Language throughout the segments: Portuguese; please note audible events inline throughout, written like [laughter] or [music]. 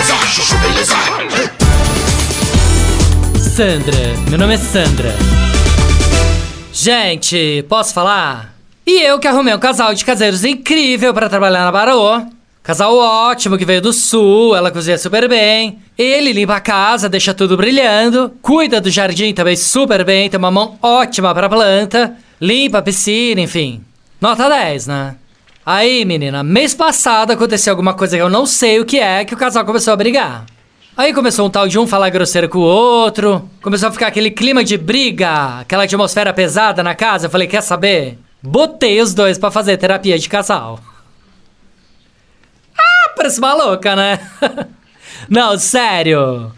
beleza, chuchu beleza. Sandra, meu nome é Sandra. Gente, posso falar? E eu que arrumei um casal de caseiros incrível para trabalhar na Barô. Casal ótimo que veio do sul, ela cozinha super bem. Ele limpa a casa, deixa tudo brilhando. Cuida do jardim também super bem, tem uma mão ótima pra planta. Limpa a piscina, enfim. Nota 10, né? Aí, menina, mês passado aconteceu alguma coisa que eu não sei o que é, que o casal começou a brigar. Aí começou um tal de um falar grosseiro com o outro. Começou a ficar aquele clima de briga, aquela atmosfera pesada na casa. Eu falei, quer saber? Botei os dois pra fazer terapia de casal. Ah, parece uma louca, né? [laughs] Não, sério.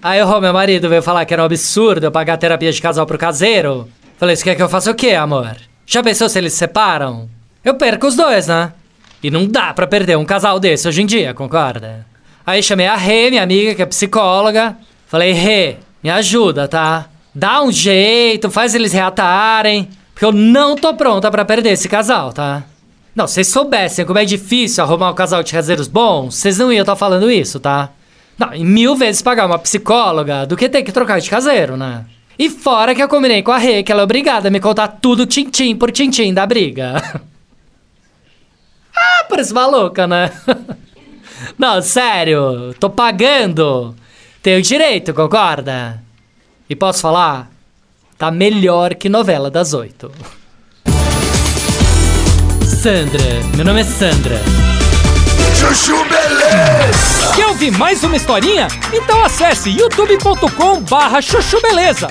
Aí o meu marido veio falar que era um absurdo eu pagar terapia de casal pro caseiro. Falei, você quer que eu faça o quê, amor? Já pensou se eles se separam? Eu perco os dois, né? E não dá pra perder um casal desse hoje em dia, concorda? Aí chamei a Rê, minha amiga, que é psicóloga. Falei, Rê, me ajuda, tá? Dá um jeito, faz eles reatarem. Porque eu não tô pronta pra perder esse casal, tá? Não, se vocês soubessem como é difícil arrumar um casal de caseiros bons, vocês não iam estar falando isso, tá? Não, e mil vezes pagar uma psicóloga do que ter que trocar de caseiro, né? E fora que eu combinei com a Rê que ela é obrigada a me contar tudo tintim por tintim da briga. [laughs] parece uma louca, né? [laughs] Não, sério, tô pagando. Tenho direito, concorda? E posso falar? Tá melhor que novela das oito. Sandra, meu nome é Sandra. Chuchu beleza. Quer ouvir mais uma historinha? Então acesse youtube.com barra chuchu beleza.